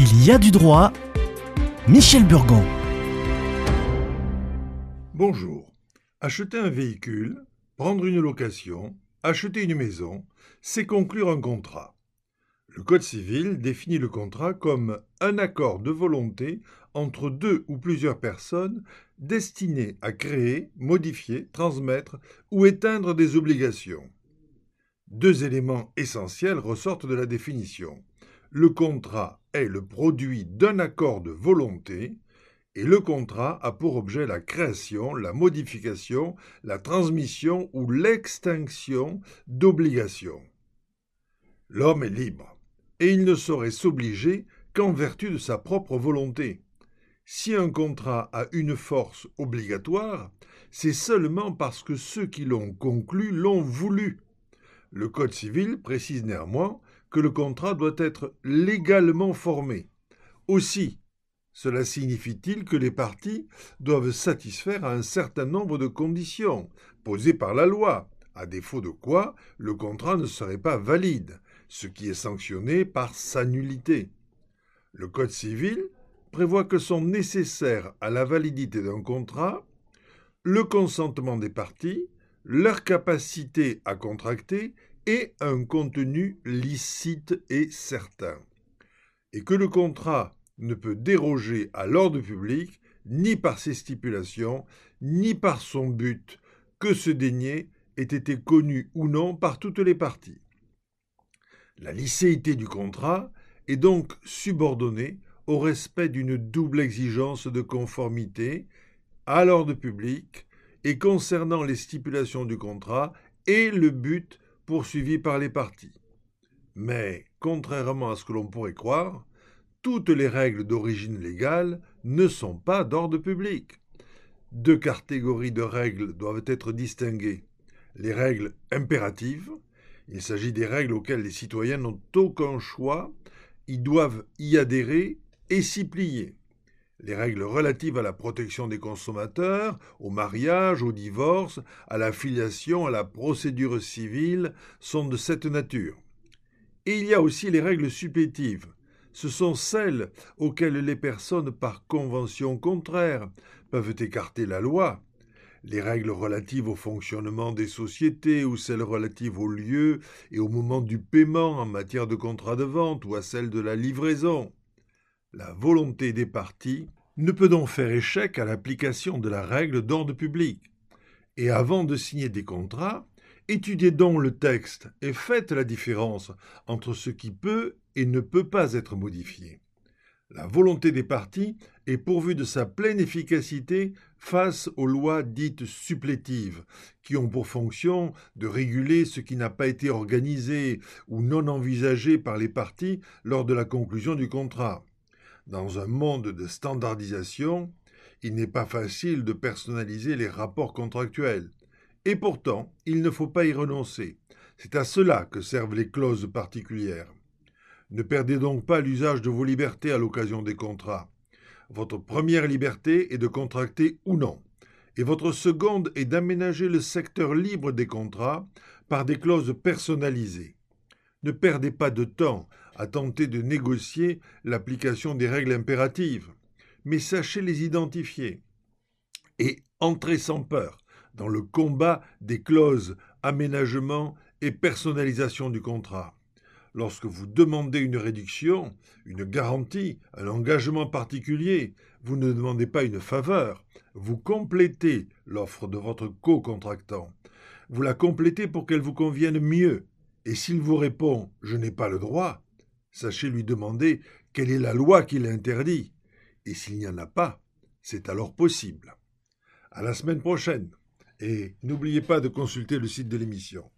Il y a du droit. Michel Burgon. Bonjour. Acheter un véhicule, prendre une location, acheter une maison, c'est conclure un contrat. Le Code civil définit le contrat comme un accord de volonté entre deux ou plusieurs personnes destiné à créer, modifier, transmettre ou éteindre des obligations. Deux éléments essentiels ressortent de la définition. Le contrat est le produit d'un accord de volonté et le contrat a pour objet la création, la modification, la transmission ou l'extinction d'obligations. L'homme est libre et il ne saurait s'obliger qu'en vertu de sa propre volonté. Si un contrat a une force obligatoire, c'est seulement parce que ceux qui l'ont conclu l'ont voulu. Le Code civil précise néanmoins que le contrat doit être légalement formé. Aussi, cela signifie-t-il que les parties doivent satisfaire à un certain nombre de conditions posées par la loi, à défaut de quoi le contrat ne serait pas valide, ce qui est sanctionné par sa nullité. Le Code civil prévoit que sont nécessaires à la validité d'un contrat le consentement des parties, leur capacité à contracter et un contenu licite et certain, et que le contrat ne peut déroger à l'ordre public ni par ses stipulations, ni par son but, que ce dénier ait été connu ou non par toutes les parties. La licéité du contrat est donc subordonnée au respect d'une double exigence de conformité à l'ordre public et concernant les stipulations du contrat et le but poursuivi par les parties. Mais, contrairement à ce que l'on pourrait croire, toutes les règles d'origine légale ne sont pas d'ordre public. Deux catégories de règles doivent être distinguées. Les règles impératives, il s'agit des règles auxquelles les citoyens n'ont aucun choix, ils doivent y adhérer et s'y plier. Les règles relatives à la protection des consommateurs, au mariage, au divorce, à la filiation, à la procédure civile sont de cette nature. Et il y a aussi les règles supplétives. Ce sont celles auxquelles les personnes, par convention contraire, peuvent écarter la loi, les règles relatives au fonctionnement des sociétés ou celles relatives au lieu et au moment du paiement en matière de contrat de vente ou à celle de la livraison. La volonté des parties ne peut donc faire échec à l'application de la règle d'ordre public. Et avant de signer des contrats, étudiez donc le texte et faites la différence entre ce qui peut et ne peut pas être modifié. La volonté des parties est pourvue de sa pleine efficacité face aux lois dites supplétives, qui ont pour fonction de réguler ce qui n'a pas été organisé ou non envisagé par les parties lors de la conclusion du contrat. Dans un monde de standardisation, il n'est pas facile de personnaliser les rapports contractuels. Et pourtant, il ne faut pas y renoncer. C'est à cela que servent les clauses particulières. Ne perdez donc pas l'usage de vos libertés à l'occasion des contrats. Votre première liberté est de contracter ou non, et votre seconde est d'aménager le secteur libre des contrats par des clauses personnalisées. Ne perdez pas de temps à tenter de négocier l'application des règles impératives, mais sachez les identifier. Et entrez sans peur dans le combat des clauses aménagement et personnalisation du contrat. Lorsque vous demandez une réduction, une garantie, un engagement particulier, vous ne demandez pas une faveur, vous complétez l'offre de votre co-contractant. Vous la complétez pour qu'elle vous convienne mieux. Et s'il vous répond Je n'ai pas le droit, sachez lui demander quelle est la loi qui l'interdit. Et s'il n'y en a pas, c'est alors possible. À la semaine prochaine. Et n'oubliez pas de consulter le site de l'émission.